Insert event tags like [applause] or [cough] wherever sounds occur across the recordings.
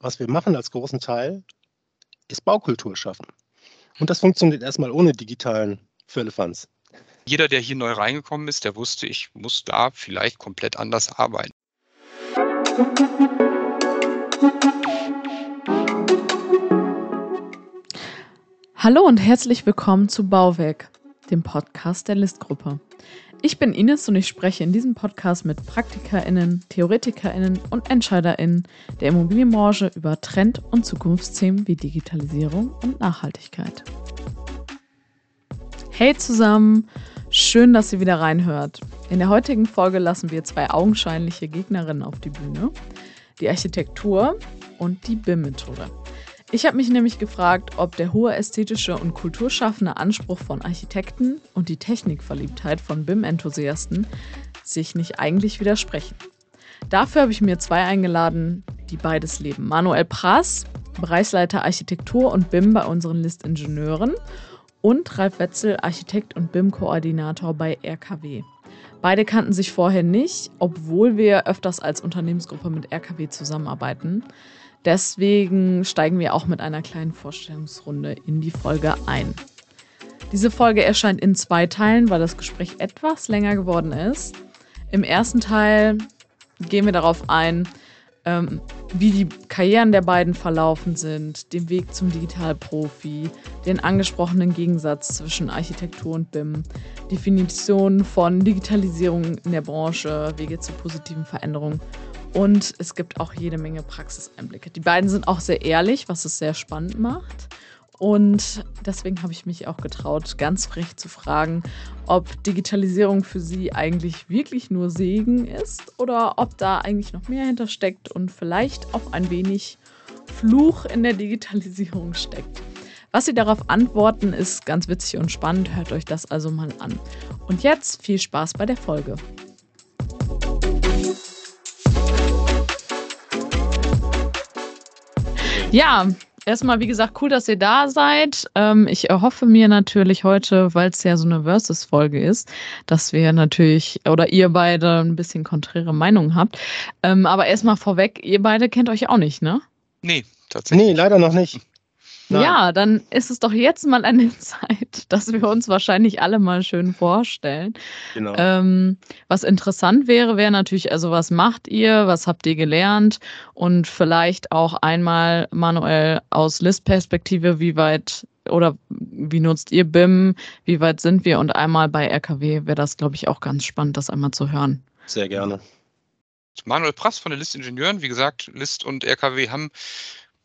was wir machen als großen Teil, ist Baukultur schaffen. Und das funktioniert erstmal ohne digitalen Firlefanz. Jeder, der hier neu reingekommen ist, der wusste, ich muss da vielleicht komplett anders arbeiten. Hallo und herzlich willkommen zu Bauwerk, dem Podcast der Listgruppe. Ich bin Ines und ich spreche in diesem Podcast mit PraktikerInnen, TheoretikerInnen und EntscheiderInnen der Immobilienbranche über Trend- und Zukunftsthemen wie Digitalisierung und Nachhaltigkeit. Hey zusammen, schön, dass ihr wieder reinhört. In der heutigen Folge lassen wir zwei augenscheinliche Gegnerinnen auf die Bühne: die Architektur und die BIM-Methode. Ich habe mich nämlich gefragt, ob der hohe ästhetische und kulturschaffende Anspruch von Architekten und die Technikverliebtheit von BIM-Enthusiasten sich nicht eigentlich widersprechen. Dafür habe ich mir zwei eingeladen, die beides leben. Manuel Prass, Bereichsleiter Architektur und BIM bei unseren Listingenieuren und Ralf Wetzel, Architekt und BIM-Koordinator bei RKW. Beide kannten sich vorher nicht, obwohl wir öfters als Unternehmensgruppe mit RKW zusammenarbeiten. Deswegen steigen wir auch mit einer kleinen Vorstellungsrunde in die Folge ein. Diese Folge erscheint in zwei Teilen, weil das Gespräch etwas länger geworden ist. Im ersten Teil gehen wir darauf ein, ähm, wie die Karrieren der beiden verlaufen sind, den Weg zum Digitalprofi, den angesprochenen Gegensatz zwischen Architektur und BIM, Definition von Digitalisierung in der Branche, Wege zu positiven Veränderungen und es gibt auch jede Menge Praxiseinblicke. Die beiden sind auch sehr ehrlich, was es sehr spannend macht. Und deswegen habe ich mich auch getraut, ganz frech zu fragen, ob Digitalisierung für Sie eigentlich wirklich nur Segen ist oder ob da eigentlich noch mehr hintersteckt und vielleicht auch ein wenig Fluch in der Digitalisierung steckt. Was Sie darauf antworten, ist ganz witzig und spannend. Hört euch das also mal an. Und jetzt viel Spaß bei der Folge. Ja, erstmal, wie gesagt, cool, dass ihr da seid. Ähm, ich erhoffe mir natürlich heute, weil es ja so eine Versus-Folge ist, dass wir natürlich oder ihr beide ein bisschen konträre Meinungen habt. Ähm, aber erstmal vorweg, ihr beide kennt euch auch nicht, ne? Nee, tatsächlich. Nee, leider noch nicht. Nein. Ja, dann ist es doch jetzt mal eine [laughs] Zeit, dass wir uns wahrscheinlich alle mal schön vorstellen. Genau. Ähm, was interessant wäre, wäre natürlich, also was macht ihr, was habt ihr gelernt und vielleicht auch einmal manuell aus List-Perspektive, wie weit oder wie nutzt ihr BIM, wie weit sind wir und einmal bei RKW wäre das, glaube ich, auch ganz spannend, das einmal zu hören. Sehr gerne. Manuel Prass von den List-Ingenieuren, wie gesagt, List und RKW haben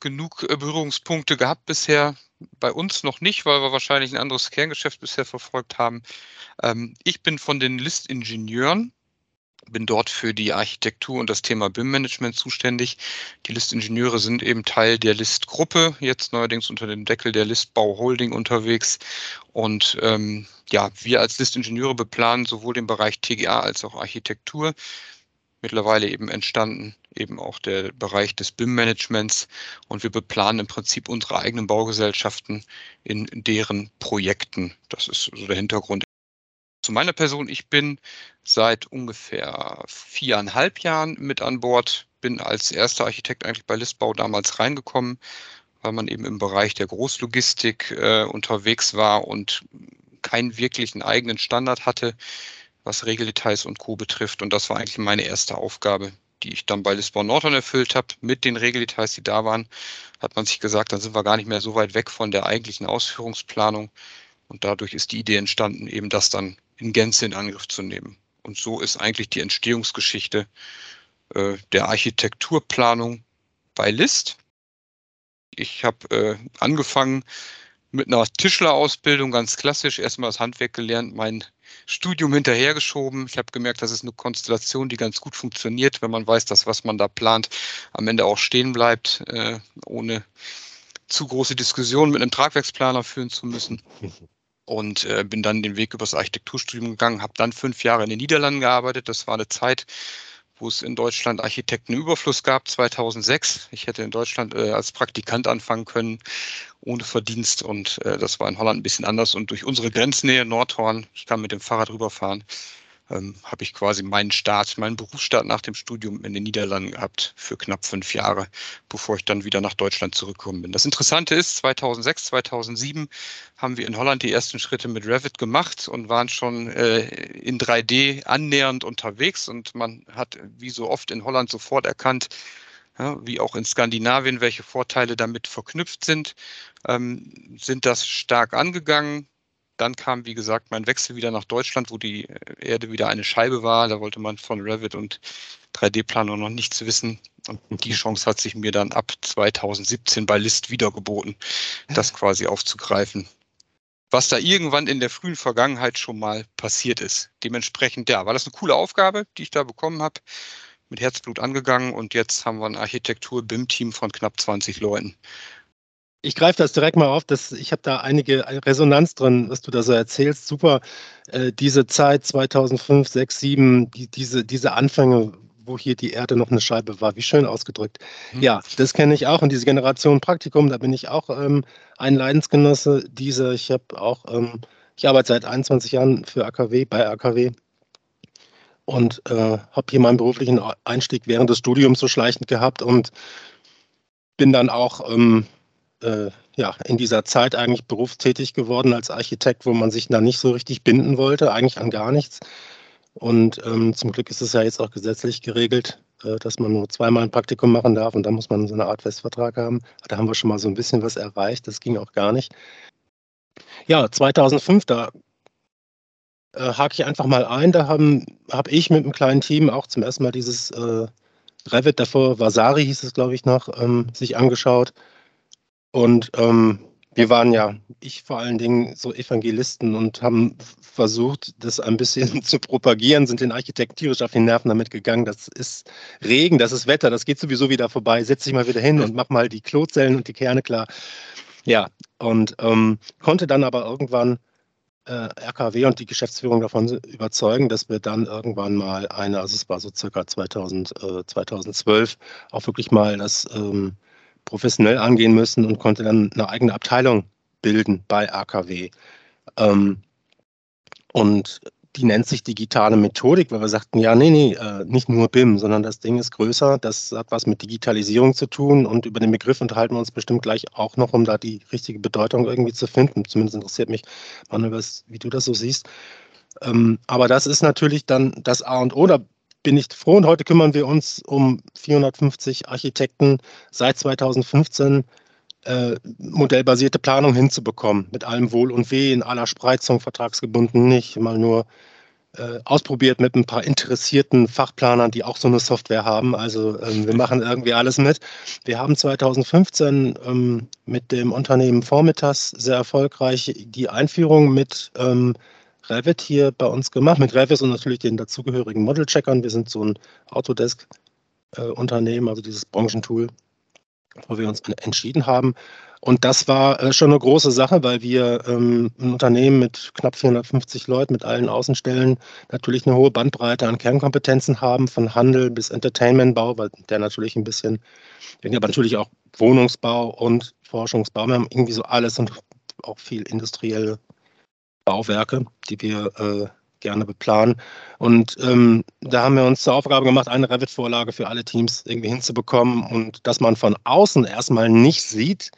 genug äh, Berührungspunkte gehabt bisher. Bei uns noch nicht, weil wir wahrscheinlich ein anderes Kerngeschäft bisher verfolgt haben. Ähm, ich bin von den List-Ingenieuren, bin dort für die Architektur und das Thema BIM-Management zuständig. Die List-Ingenieure sind eben Teil der List-Gruppe, jetzt neuerdings unter dem Deckel der List-Bau Holding unterwegs. Und ähm, ja, wir als List-Ingenieure beplanen sowohl den Bereich TGA als auch Architektur mittlerweile eben entstanden, eben auch der Bereich des BIM-Managements. Und wir beplanen im Prinzip unsere eigenen Baugesellschaften in deren Projekten. Das ist so der Hintergrund. Zu meiner Person, ich bin seit ungefähr viereinhalb Jahren mit an Bord, bin als erster Architekt eigentlich bei Listbau damals reingekommen, weil man eben im Bereich der Großlogistik äh, unterwegs war und keinen wirklichen eigenen Standard hatte was Regeldetails und Co. betrifft. Und das war eigentlich meine erste Aufgabe, die ich dann bei Lisbon Norton erfüllt habe. Mit den Regeldetails, die da waren, hat man sich gesagt, dann sind wir gar nicht mehr so weit weg von der eigentlichen Ausführungsplanung. Und dadurch ist die Idee entstanden, eben das dann in Gänze in Angriff zu nehmen. Und so ist eigentlich die Entstehungsgeschichte äh, der Architekturplanung bei List. Ich habe äh, angefangen mit einer Tischlerausbildung, ganz klassisch, erstmal das Handwerk gelernt, mein Studium hinterhergeschoben. Ich habe gemerkt, das ist eine Konstellation, die ganz gut funktioniert, wenn man weiß, dass was man da plant, am Ende auch stehen bleibt, äh, ohne zu große Diskussionen mit einem Tragwerksplaner führen zu müssen. Und äh, bin dann den Weg übers Architekturstudium gegangen, habe dann fünf Jahre in den Niederlanden gearbeitet. Das war eine Zeit, wo es in Deutschland Architektenüberfluss gab, 2006. Ich hätte in Deutschland äh, als Praktikant anfangen können, ohne Verdienst. Und äh, das war in Holland ein bisschen anders. Und durch unsere Grenznähe, Nordhorn, ich kann mit dem Fahrrad rüberfahren, ähm, habe ich quasi meinen Start, meinen Berufsstart nach dem Studium in den Niederlanden gehabt für knapp fünf Jahre, bevor ich dann wieder nach Deutschland zurückgekommen bin. Das Interessante ist, 2006, 2007 haben wir in Holland die ersten Schritte mit Revit gemacht und waren schon äh, in 3D annähernd unterwegs. Und man hat wie so oft in Holland sofort erkannt, ja, wie auch in Skandinavien, welche Vorteile damit verknüpft sind, ähm, sind das stark angegangen, dann kam, wie gesagt, mein Wechsel wieder nach Deutschland, wo die Erde wieder eine Scheibe war. Da wollte man von Revit und 3D-Planung noch nichts wissen. Und die mhm. Chance hat sich mir dann ab 2017 bei List wiedergeboten, das quasi aufzugreifen. Was da irgendwann in der frühen Vergangenheit schon mal passiert ist. Dementsprechend, ja, war das eine coole Aufgabe, die ich da bekommen habe. Mit Herzblut angegangen und jetzt haben wir ein Architektur-BIM-Team von knapp 20 Leuten ich greife das direkt mal auf. Das, ich habe da einige Resonanz drin, was du da so erzählst. Super. Äh, diese Zeit 2005, 6, 7, die, diese, diese Anfänge, wo hier die Erde noch eine Scheibe war. Wie schön ausgedrückt. Mhm. Ja, das kenne ich auch. Und diese Generation Praktikum, da bin ich auch ähm, ein Leidensgenosse dieser. Ich habe auch, ähm, ich arbeite seit 21 Jahren für AKW, bei AKW und äh, habe hier meinen beruflichen Einstieg während des Studiums so schleichend gehabt und bin dann auch ähm, äh, ja, in dieser Zeit eigentlich berufstätig geworden als Architekt, wo man sich da nicht so richtig binden wollte, eigentlich an gar nichts. Und ähm, zum Glück ist es ja jetzt auch gesetzlich geregelt, äh, dass man nur zweimal ein Praktikum machen darf und dann muss man so eine Art Festvertrag haben. Da haben wir schon mal so ein bisschen was erreicht, das ging auch gar nicht. Ja, 2005, da äh, hake ich einfach mal ein, da habe hab ich mit einem kleinen Team auch zum ersten Mal dieses äh, Revit, davor Vasari hieß es, glaube ich, noch, ähm, sich angeschaut und ähm, wir waren ja, ich vor allen Dingen, so Evangelisten und haben versucht, das ein bisschen [laughs] zu propagieren, sind den Architekten tierisch auf die Nerven damit gegangen. Das ist Regen, das ist Wetter, das geht sowieso wieder vorbei. Setz dich mal wieder hin und mach mal die Klozellen und die Kerne klar. Ja, und ähm, konnte dann aber irgendwann äh, RKW und die Geschäftsführung davon überzeugen, dass wir dann irgendwann mal eine, also es war so circa 2000, äh, 2012, auch wirklich mal das ähm, professionell angehen müssen und konnte dann eine eigene Abteilung bilden bei AKW. Ähm, und die nennt sich digitale Methodik, weil wir sagten, ja, nee, nee, äh, nicht nur BIM, sondern das Ding ist größer, das hat was mit Digitalisierung zu tun und über den Begriff unterhalten wir uns bestimmt gleich auch noch, um da die richtige Bedeutung irgendwie zu finden. Zumindest interessiert mich, Manuel, wie du das so siehst. Ähm, aber das ist natürlich dann das A und O. Da bin ich froh und heute kümmern wir uns um 450 Architekten seit 2015 äh, modellbasierte Planung hinzubekommen, mit allem Wohl und Weh, in aller Spreizung, vertragsgebunden nicht, mal nur äh, ausprobiert mit ein paar interessierten Fachplanern, die auch so eine Software haben. Also ähm, wir machen irgendwie alles mit. Wir haben 2015 ähm, mit dem Unternehmen Formitas sehr erfolgreich die Einführung mit ähm, Revit hier bei uns gemacht, mit Revit und natürlich den dazugehörigen Model-Checkern. Wir sind so ein Autodesk-Unternehmen, also dieses Branchentool, wo wir uns entschieden haben. Und das war äh, schon eine große Sache, weil wir ähm, ein Unternehmen mit knapp 450 Leuten, mit allen Außenstellen, natürlich eine hohe Bandbreite an Kernkompetenzen haben, von Handel bis Entertainmentbau, weil der natürlich ein bisschen, aber natürlich auch Wohnungsbau und Forschungsbau. Wir haben irgendwie so alles und auch viel industrielle Bauwerke, die wir äh, gerne beplanen. Und ähm, da haben wir uns zur Aufgabe gemacht, eine Revit-Vorlage für alle Teams irgendwie hinzubekommen und dass man von außen erstmal nicht sieht,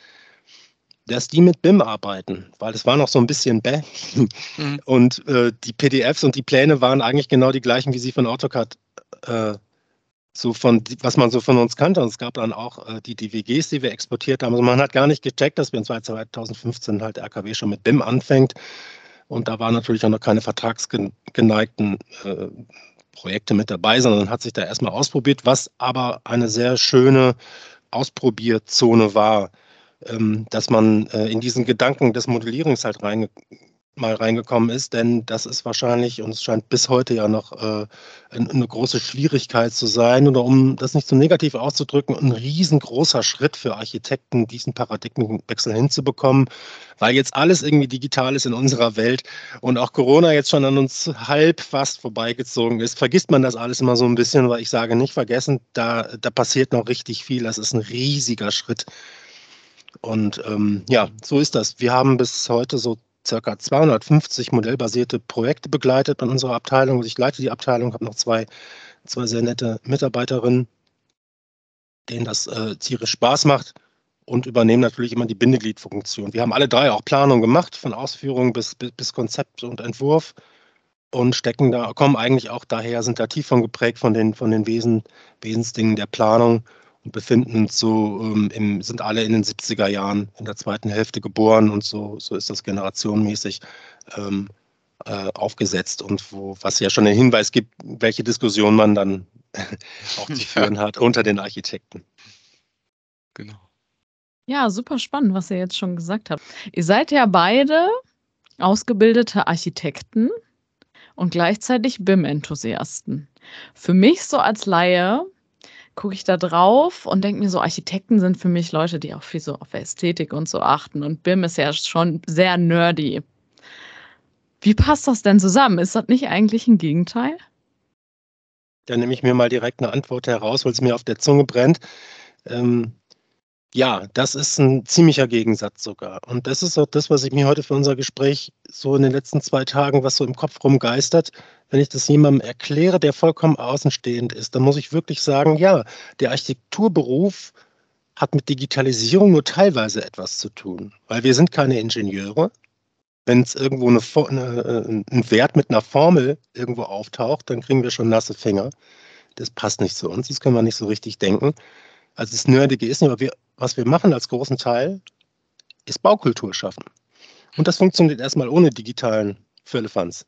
dass die mit BIM arbeiten, weil es war noch so ein bisschen bäh. Mhm. [laughs] Und äh, die PDFs und die Pläne waren eigentlich genau die gleichen, wie sie von AutoCAD äh, so von, was man so von uns kannte. Und es gab dann auch äh, die DWGs, die wir exportiert haben. Also man hat gar nicht gecheckt, dass wir in 2015 halt RKW schon mit BIM anfängt. Und da waren natürlich auch noch keine vertragsgeneigten äh, Projekte mit dabei, sondern hat sich da erstmal ausprobiert, was aber eine sehr schöne Ausprobierzone war, ähm, dass man äh, in diesen Gedanken des Modellierens halt rein, mal reingekommen ist, denn das ist wahrscheinlich, und es scheint bis heute ja noch äh, eine große Schwierigkeit zu sein, oder um das nicht zu so negativ auszudrücken, ein riesengroßer Schritt für Architekten, diesen Paradigmenwechsel hinzubekommen, weil jetzt alles irgendwie digital ist in unserer Welt und auch Corona jetzt schon an uns halb fast vorbeigezogen ist, vergisst man das alles immer so ein bisschen, weil ich sage nicht vergessen, da, da passiert noch richtig viel, das ist ein riesiger Schritt. Und ähm, ja, so ist das. Wir haben bis heute so circa 250 modellbasierte Projekte begleitet in unserer Abteilung. Also ich leite die Abteilung, habe noch zwei, zwei sehr nette Mitarbeiterinnen, denen das äh, tierisch Spaß macht und übernehmen natürlich immer die Bindegliedfunktion. Wir haben alle drei auch Planung gemacht, von Ausführung bis, bis, bis Konzept und Entwurf und stecken da, kommen eigentlich auch daher, sind da tief von geprägt von den, von den Wesen, Wesensdingen der Planung und befinden uns so, ähm, im, sind alle in den 70er Jahren, in der zweiten Hälfte geboren und so, so ist das generationenmäßig ähm, äh, aufgesetzt und wo, was ja schon einen Hinweis gibt, welche Diskussion man dann [laughs] auch zu führen hat unter den Architekten. Genau. Ja, super spannend, was ihr jetzt schon gesagt habt. Ihr seid ja beide ausgebildete Architekten und gleichzeitig BIM-Enthusiasten. Für mich so als Laie gucke ich da drauf und denke mir so, Architekten sind für mich Leute, die auch viel so auf Ästhetik und so achten. Und BIM ist ja schon sehr nerdy. Wie passt das denn zusammen? Ist das nicht eigentlich ein Gegenteil? Da nehme ich mir mal direkt eine Antwort heraus, weil es mir auf der Zunge brennt. Ähm, ja, das ist ein ziemlicher Gegensatz sogar. Und das ist auch das, was ich mir heute für unser Gespräch so in den letzten zwei Tagen, was so im Kopf rumgeistert, wenn ich das jemandem erkläre, der vollkommen außenstehend ist, dann muss ich wirklich sagen, ja, der Architekturberuf hat mit Digitalisierung nur teilweise etwas zu tun, weil wir sind keine Ingenieure. Wenn es irgendwo eine, eine, äh, ein Wert mit einer Formel irgendwo auftaucht, dann kriegen wir schon nasse Finger. Das passt nicht zu uns, das können wir nicht so richtig denken. Also das Nerdige ist nicht, aber wir was wir machen als großen Teil, ist Baukultur schaffen. Und das funktioniert erstmal ohne digitalen Firlefanz.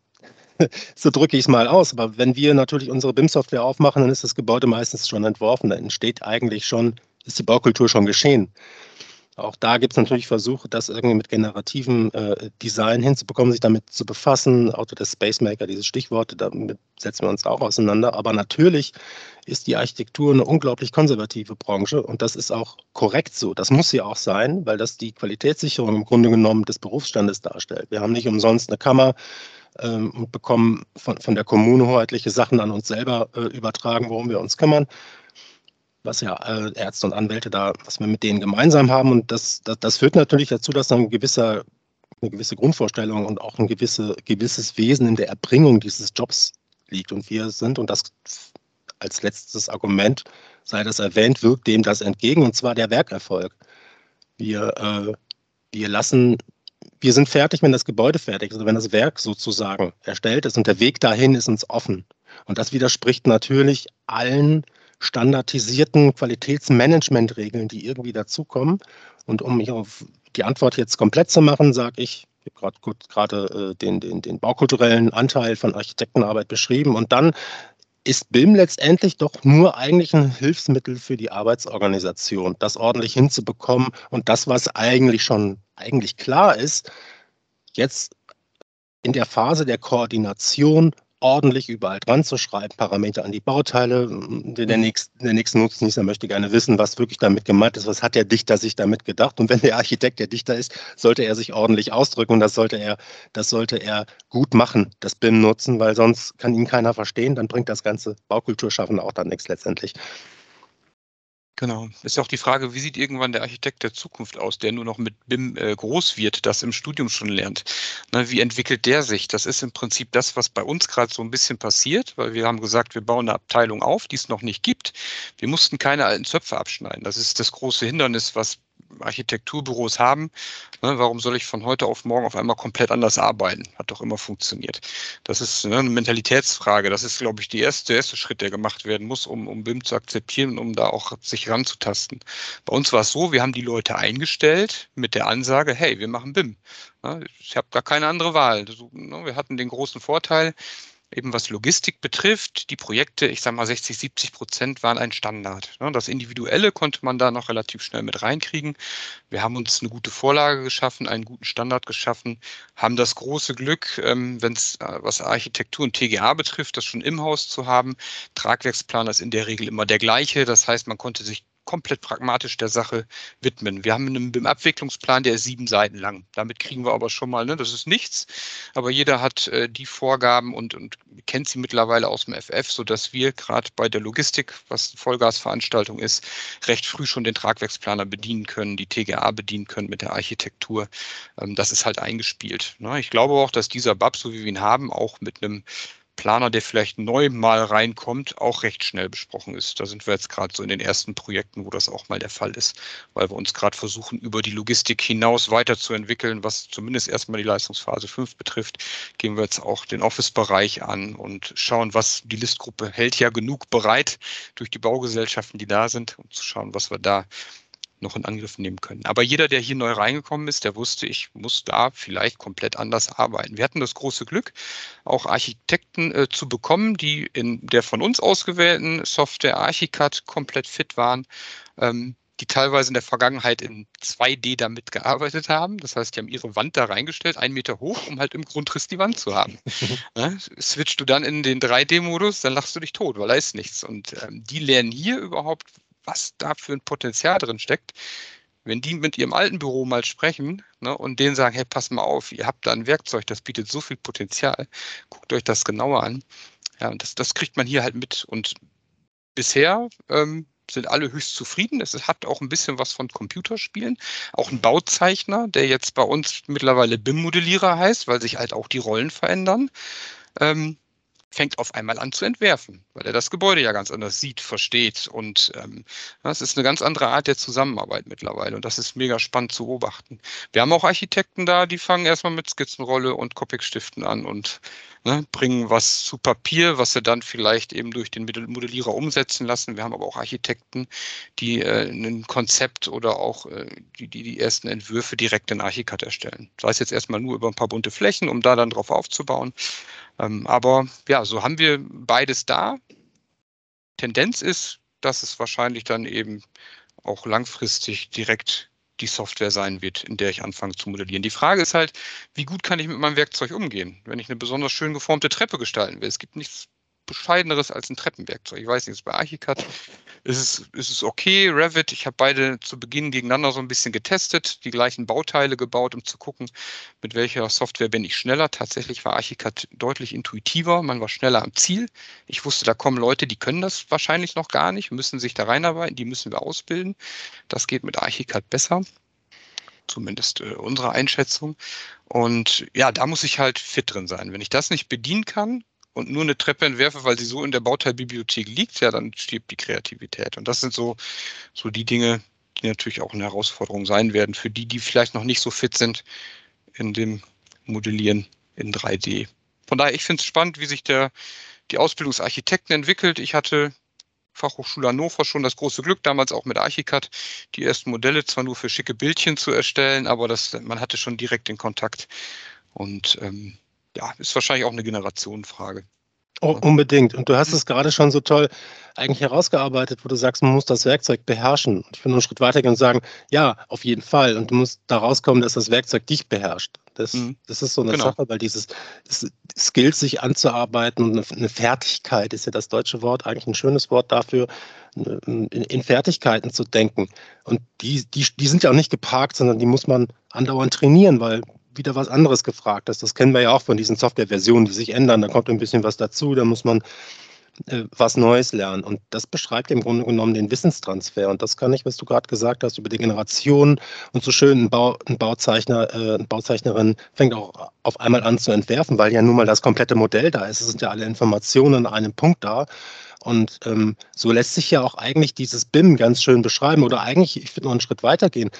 [laughs] so drücke ich es mal aus. Aber wenn wir natürlich unsere BIM-Software aufmachen, dann ist das Gebäude meistens schon entworfen. Da entsteht eigentlich schon, ist die Baukultur schon geschehen. Auch da gibt es natürlich Versuche, das irgendwie mit generativen äh, Design hinzubekommen, sich damit zu befassen. Auto des Space Maker, diese Stichworte, damit setzen wir uns auch auseinander. Aber natürlich ist die Architektur eine unglaublich konservative Branche und das ist auch korrekt so. Das muss sie auch sein, weil das die Qualitätssicherung im Grunde genommen des Berufsstandes darstellt. Wir haben nicht umsonst eine Kammer ähm, und bekommen von, von der Kommune hoheitliche Sachen an uns selber äh, übertragen, worum wir uns kümmern was ja äh, Ärzte und Anwälte da, was wir mit denen gemeinsam haben. Und das, das, das führt natürlich dazu, dass dann ein gewisser, eine gewisse Grundvorstellung und auch ein gewisse, gewisses Wesen in der Erbringung dieses Jobs liegt. Und wir sind, und das als letztes Argument sei das erwähnt, wirkt dem das entgegen, und zwar der Werkerfolg. Wir, äh, wir lassen, wir sind fertig, wenn das Gebäude fertig ist, also wenn das Werk sozusagen erstellt ist und der Weg dahin ist uns offen. Und das widerspricht natürlich allen standardisierten Qualitätsmanagementregeln, die irgendwie dazukommen. Und um mich auf die Antwort jetzt komplett zu machen, sage ich, ich habe gerade äh, den, den, den baukulturellen Anteil von Architektenarbeit beschrieben. Und dann ist BIM letztendlich doch nur eigentlich ein Hilfsmittel für die Arbeitsorganisation, das ordentlich hinzubekommen. Und das, was eigentlich schon eigentlich klar ist, jetzt in der Phase der Koordination ordentlich überall dran zu schreiben, Parameter an die Bauteile. Der, nächste, der nächste Nutznießer möchte gerne wissen, was wirklich damit gemeint ist, was hat der Dichter sich damit gedacht. Und wenn der Architekt der Dichter ist, sollte er sich ordentlich ausdrücken und das sollte er, das sollte er gut machen, das BIM nutzen, weil sonst kann ihn keiner verstehen, dann bringt das ganze Baukulturschaffen auch dann nichts letztendlich. Genau. Ist ja auch die Frage, wie sieht irgendwann der Architekt der Zukunft aus, der nur noch mit BIM äh, groß wird, das im Studium schon lernt? Na, wie entwickelt der sich? Das ist im Prinzip das, was bei uns gerade so ein bisschen passiert, weil wir haben gesagt, wir bauen eine Abteilung auf, die es noch nicht gibt. Wir mussten keine alten Zöpfe abschneiden. Das ist das große Hindernis, was Architekturbüros haben. Ne, warum soll ich von heute auf morgen auf einmal komplett anders arbeiten? Hat doch immer funktioniert. Das ist ne, eine Mentalitätsfrage. Das ist, glaube ich, erste, der erste Schritt, der gemacht werden muss, um, um BIM zu akzeptieren, um da auch sich ranzutasten. Bei uns war es so, wir haben die Leute eingestellt mit der Ansage, hey, wir machen BIM. Ne, ich habe gar keine andere Wahl. Ne, wir hatten den großen Vorteil, Eben was Logistik betrifft, die Projekte, ich sage mal 60, 70 Prozent waren ein Standard. Ne? Das Individuelle konnte man da noch relativ schnell mit reinkriegen. Wir haben uns eine gute Vorlage geschaffen, einen guten Standard geschaffen, haben das große Glück, ähm, wenn es äh, was Architektur und TGA betrifft, das schon im Haus zu haben. Tragwerksplan ist in der Regel immer der gleiche. Das heißt, man konnte sich komplett pragmatisch der Sache widmen. Wir haben einen BIM-Abwicklungsplan, der ist sieben Seiten lang. Damit kriegen wir aber schon mal, ne, das ist nichts, aber jeder hat äh, die Vorgaben und, und kennt sie mittlerweile aus dem FF, sodass wir gerade bei der Logistik, was Vollgasveranstaltung ist, recht früh schon den Tragwerksplaner bedienen können, die TGA bedienen können mit der Architektur. Ähm, das ist halt eingespielt. Ne? Ich glaube auch, dass dieser BAP, so wie wir ihn haben, auch mit einem Planer, der vielleicht neu mal reinkommt, auch recht schnell besprochen ist. Da sind wir jetzt gerade so in den ersten Projekten, wo das auch mal der Fall ist, weil wir uns gerade versuchen, über die Logistik hinaus weiterzuentwickeln, was zumindest erstmal die Leistungsphase 5 betrifft. Gehen wir jetzt auch den Office-Bereich an und schauen, was die Listgruppe hält ja genug bereit durch die Baugesellschaften, die da sind, um zu schauen, was wir da noch in Angriff nehmen können. Aber jeder, der hier neu reingekommen ist, der wusste, ich muss da vielleicht komplett anders arbeiten. Wir hatten das große Glück, auch Architekten äh, zu bekommen, die in der von uns ausgewählten Software Archicad komplett fit waren. Ähm, die teilweise in der Vergangenheit in 2D damit gearbeitet haben. Das heißt, die haben ihre Wand da reingestellt, einen Meter hoch, um halt im Grundriss die Wand zu haben. [laughs] ja, switchst du dann in den 3D-Modus, dann lachst du dich tot, weil da ist nichts. Und ähm, die lernen hier überhaupt was da für ein Potenzial drin steckt. Wenn die mit ihrem alten Büro mal sprechen ne, und denen sagen, hey, pass mal auf, ihr habt da ein Werkzeug, das bietet so viel Potenzial, guckt euch das genauer an. Ja, und das, das kriegt man hier halt mit. Und bisher ähm, sind alle höchst zufrieden. Es hat auch ein bisschen was von Computerspielen. Auch ein Bauzeichner, der jetzt bei uns mittlerweile BIM-Modellierer heißt, weil sich halt auch die Rollen verändern. Ähm, fängt auf einmal an zu entwerfen, weil er das Gebäude ja ganz anders sieht, versteht. Und ähm, das ist eine ganz andere Art der Zusammenarbeit mittlerweile. Und das ist mega spannend zu beobachten. Wir haben auch Architekten da, die fangen erstmal mit Skizzenrolle und Copic-Stiften an und ne, bringen was zu Papier, was sie dann vielleicht eben durch den Modellierer umsetzen lassen. Wir haben aber auch Architekten, die äh, ein Konzept oder auch äh, die, die die ersten Entwürfe direkt in Archicad erstellen. Sei es jetzt erstmal nur über ein paar bunte Flächen, um da dann drauf aufzubauen. Ähm, aber ja, so haben wir beides da. Tendenz ist, dass es wahrscheinlich dann eben auch langfristig direkt die Software sein wird, in der ich anfange zu modellieren. Die Frage ist halt, wie gut kann ich mit meinem Werkzeug umgehen, wenn ich eine besonders schön geformte Treppe gestalten will. Es gibt nichts bescheideneres als ein Treppenwerkzeug. Ich weiß nicht, bei Archicad ist es, ist es okay. Revit, ich habe beide zu Beginn gegeneinander so ein bisschen getestet, die gleichen Bauteile gebaut, um zu gucken, mit welcher Software bin ich schneller. Tatsächlich war Archicad deutlich intuitiver, man war schneller am Ziel. Ich wusste, da kommen Leute, die können das wahrscheinlich noch gar nicht, müssen sich da reinarbeiten, die müssen wir ausbilden. Das geht mit Archicad besser zumindest äh, unsere Einschätzung. Und ja, da muss ich halt fit drin sein. Wenn ich das nicht bedienen kann, und nur eine Treppe entwerfe, weil sie so in der Bauteilbibliothek liegt, ja, dann stirbt die Kreativität. Und das sind so, so die Dinge, die natürlich auch eine Herausforderung sein werden für die, die vielleicht noch nicht so fit sind in dem Modellieren in 3D. Von daher, ich finde es spannend, wie sich der, die Ausbildungsarchitekten entwickelt. Ich hatte Fachhochschule Hannover schon das große Glück, damals auch mit Archicad, die ersten Modelle zwar nur für schicke Bildchen zu erstellen, aber das, man hatte schon direkt den Kontakt. Und ähm, ja, ist wahrscheinlich auch eine Generationenfrage. Oh, unbedingt. Und du hast es gerade schon so toll eigentlich herausgearbeitet, wo du sagst, man muss das Werkzeug beherrschen. Ich will nur einen Schritt weiter gehen und sagen, ja, auf jeden Fall. Und du musst da rauskommen, dass das Werkzeug dich beherrscht. Das, mhm. das ist so eine genau. Sache, weil dieses Skills sich anzuarbeiten und eine Fertigkeit ist ja das deutsche Wort, eigentlich ein schönes Wort dafür, in Fertigkeiten zu denken. Und die, die, die sind ja auch nicht geparkt, sondern die muss man andauernd trainieren, weil wieder was anderes gefragt ist. Das kennen wir ja auch von diesen Softwareversionen, die sich ändern. Da kommt ein bisschen was dazu, da muss man äh, was Neues lernen. Und das beschreibt im Grunde genommen den Wissenstransfer. Und das kann ich, was du gerade gesagt hast, über die Generationen und so schön ein, Bau, ein Bauzeichner, äh, eine Bauzeichnerin fängt auch auf einmal an zu entwerfen, weil ja nun mal das komplette Modell da ist. Es sind ja alle Informationen an einem Punkt da. Und ähm, so lässt sich ja auch eigentlich dieses BIM ganz schön beschreiben oder eigentlich, ich würde noch einen Schritt weiter gehen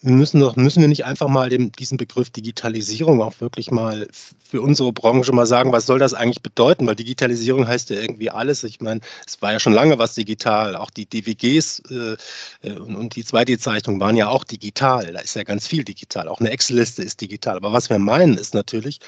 müssen, doch, müssen wir nicht einfach mal dem, diesen Begriff Digitalisierung auch wirklich mal für unsere Branche mal sagen, was soll das eigentlich bedeuten? Weil Digitalisierung heißt ja irgendwie alles. Ich meine, es war ja schon lange was digital. Auch die DWGs äh, äh, und, und die 2D-Zeichnungen waren ja auch digital. Da ist ja ganz viel digital. Auch eine Excel-Liste ist digital. Aber was wir meinen, ist natürlich,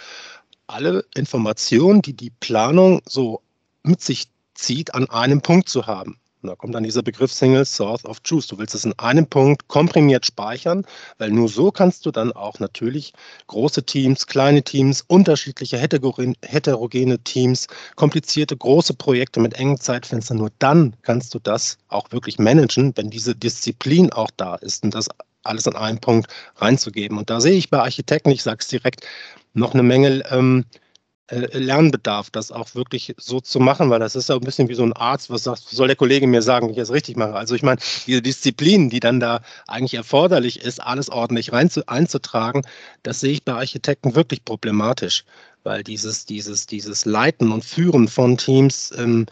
alle Informationen, die die Planung so mit sich zieht, an einem Punkt zu haben. Und da kommt dann dieser Begriff Single Source of Truth. Du willst es in einem Punkt komprimiert speichern, weil nur so kannst du dann auch natürlich große Teams, kleine Teams, unterschiedliche heterogene Teams, komplizierte große Projekte mit engen Zeitfenstern, nur dann kannst du das auch wirklich managen, wenn diese Disziplin auch da ist und das alles in einen Punkt reinzugeben. Und da sehe ich bei Architekten, ich sage es direkt, noch eine Menge ähm, äh, Lernbedarf, das auch wirklich so zu machen, weil das ist ja ein bisschen wie so ein Arzt, was sagt, soll der Kollege mir sagen, wie ich das richtig mache. Also ich meine, diese Disziplin, die dann da eigentlich erforderlich ist, alles ordentlich rein zu, einzutragen, das sehe ich bei Architekten wirklich problematisch, weil dieses, dieses, dieses Leiten und Führen von Teams ähm,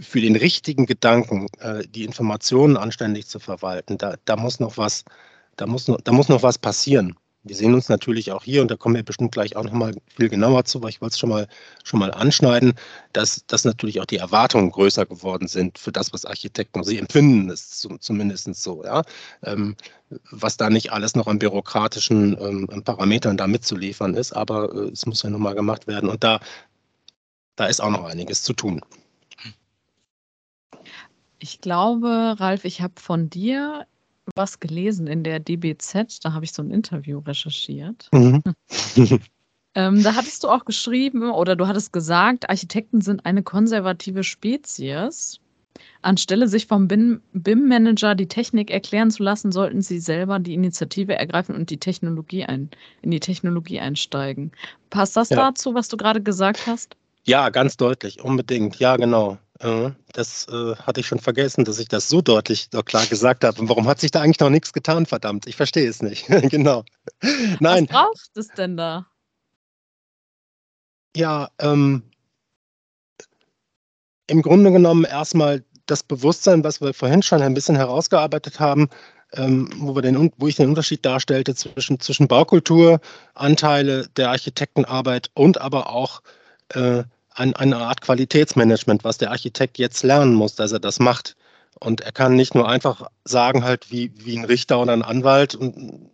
für den richtigen Gedanken, äh, die Informationen anständig zu verwalten, da, da muss noch was, da muss noch, da muss noch was passieren. Wir sehen uns natürlich auch hier, und da kommen wir bestimmt gleich auch nochmal viel genauer zu, weil ich wollte es schon mal, schon mal anschneiden, dass, dass natürlich auch die Erwartungen größer geworden sind für das, was Architekten sie empfinden, ist zumindest so. Ja? Ähm, was da nicht alles noch an bürokratischen ähm, Parametern da mitzuliefern ist, aber äh, es muss ja nochmal gemacht werden. Und da, da ist auch noch einiges zu tun. Ich glaube, Ralf, ich habe von dir was gelesen in der DBZ, da habe ich so ein Interview recherchiert. Mhm. ähm, da hattest du auch geschrieben oder du hattest gesagt, Architekten sind eine konservative Spezies. Anstelle sich vom BIM-Manager die Technik erklären zu lassen, sollten sie selber die Initiative ergreifen und die Technologie ein, in die Technologie einsteigen. Passt das ja. dazu, was du gerade gesagt hast? Ja, ganz deutlich, unbedingt. Ja, genau. Das äh, hatte ich schon vergessen, dass ich das so deutlich doch klar gesagt habe. Und warum hat sich da eigentlich noch nichts getan, verdammt? Ich verstehe es nicht. [laughs] genau. Nein. Was braucht es denn da? Ja, ähm, im Grunde genommen erstmal das Bewusstsein, was wir vorhin schon ein bisschen herausgearbeitet haben, ähm, wo, wir den, wo ich den Unterschied darstellte zwischen, zwischen Baukultur, Anteile der Architektenarbeit und aber auch äh, ein, eine Art Qualitätsmanagement, was der Architekt jetzt lernen muss, dass er das macht. Und er kann nicht nur einfach sagen, halt wie, wie ein Richter oder ein Anwalt und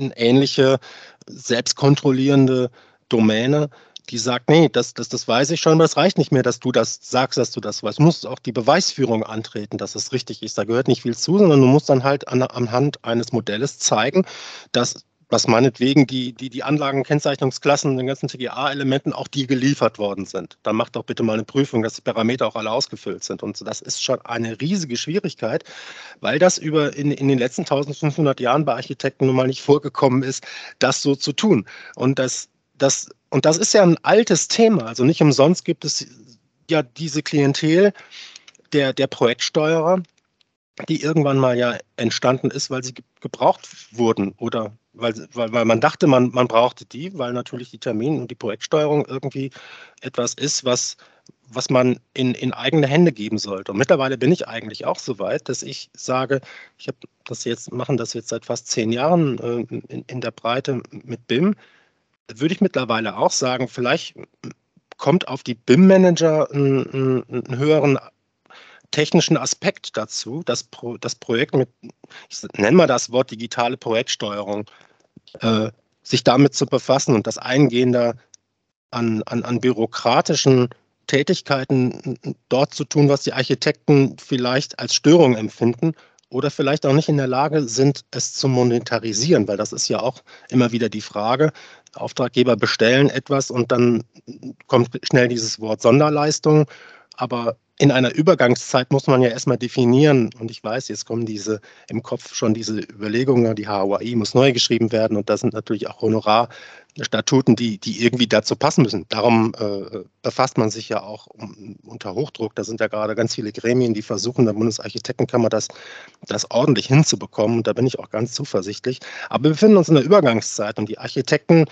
eine ähnliche selbstkontrollierende Domäne, die sagt, nee, das, das, das weiß ich schon, aber es reicht nicht mehr, dass du das sagst, dass du das weißt. Du musst auch die Beweisführung antreten, dass es richtig ist. Da gehört nicht viel zu, sondern du musst dann halt an, anhand eines Modells zeigen, dass was meinetwegen die, die, die Anlagenkennzeichnungsklassen, den ganzen TGA-Elementen auch die geliefert worden sind. Dann macht doch bitte mal eine Prüfung, dass die Parameter auch alle ausgefüllt sind. Und das ist schon eine riesige Schwierigkeit, weil das über in, in den letzten 1500 Jahren bei Architekten nun mal nicht vorgekommen ist, das so zu tun. Und das, das, und das ist ja ein altes Thema. Also nicht umsonst gibt es ja diese Klientel der, der Projektsteuerer, die irgendwann mal ja entstanden ist, weil sie gebraucht wurden oder weil, weil, weil man dachte, man, man brauchte die, weil natürlich die Termin- und die Projektsteuerung irgendwie etwas ist, was, was man in, in eigene Hände geben sollte. Und mittlerweile bin ich eigentlich auch so weit, dass ich sage, ich habe das jetzt, machen das jetzt seit fast zehn Jahren äh, in, in der Breite mit BIM, würde ich mittlerweile auch sagen, vielleicht kommt auf die BIM-Manager einen, einen höheren technischen Aspekt dazu, das, Pro, das Projekt mit, ich nenne mal das Wort digitale Projektsteuerung, äh, sich damit zu befassen und das Eingehen an, an, an bürokratischen Tätigkeiten dort zu tun, was die Architekten vielleicht als Störung empfinden oder vielleicht auch nicht in der Lage sind, es zu monetarisieren, weil das ist ja auch immer wieder die Frage. Auftraggeber bestellen etwas und dann kommt schnell dieses Wort Sonderleistung, aber in einer Übergangszeit muss man ja erstmal definieren, und ich weiß, jetzt kommen diese im Kopf schon diese Überlegungen, die HOI muss neu geschrieben werden und das sind natürlich auch Honorarstatuten, die, die irgendwie dazu passen müssen. Darum äh, befasst man sich ja auch um, unter Hochdruck. Da sind ja gerade ganz viele Gremien, die versuchen, der Bundesarchitektenkammer das, das ordentlich hinzubekommen. Und da bin ich auch ganz zuversichtlich. Aber wir befinden uns in der Übergangszeit und die Architekten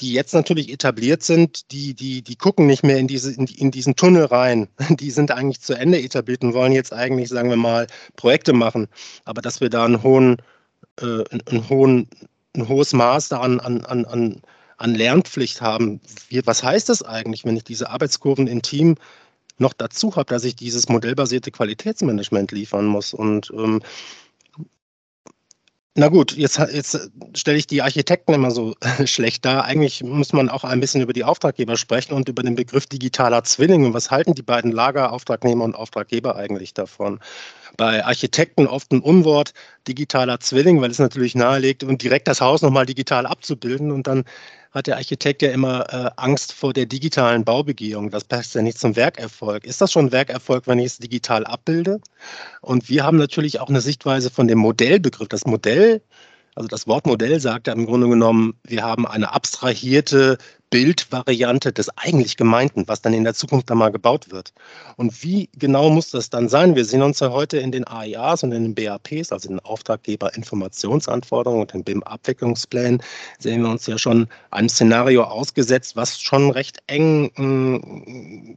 die jetzt natürlich etabliert sind, die, die, die gucken nicht mehr in, diese, in, in, diesen Tunnel rein. [laughs] Die sind eigentlich zu Ende etabliert und wollen jetzt eigentlich, sagen wir mal, Projekte machen. Aber dass wir da einen hohen, äh, einen hohen, ein hohes Maß an, an, an, an Lernpflicht haben. Wie, was heißt das eigentlich, wenn ich diese Arbeitskurven im Team noch dazu habe, dass ich dieses modellbasierte Qualitätsmanagement liefern muss? Und ähm, Na gut, jetzt, jetzt stelle ich die Architekten immer so [laughs] schlecht dar. Eigentlich muss man auch ein bisschen über die Auftraggeber sprechen und über den Begriff digitaler Zwilling. Und was halten die beiden Lager, Auftragnehmer und Auftraggeber eigentlich davon? Bei Architekten oft ein Unwort, digitaler Zwilling, weil es natürlich nahelegt, und direkt das Haus nochmal digital abzubilden. Und dann hat der Architekt ja immer äh, Angst vor der digitalen Baubegehung. Das passt ja nicht zum Werkerfolg. Ist das schon Werkerfolg, wenn ich es digital abbilde? Und wir haben natürlich auch eine Sichtweise von dem Modellbegriff. Das Modell also das Wort Modell sagt ja im Grunde genommen, wir haben eine abstrahierte Bildvariante des eigentlich Gemeinten, was dann in der Zukunft dann mal gebaut wird. Und wie genau muss das dann sein? Wir sehen uns ja heute in den AIAs und in den BAPs, also in den Auftraggeber-Informationsanforderungen und den BIM-Abwicklungsplänen, sehen wir uns ja schon einem Szenario ausgesetzt, was schon recht eng mm,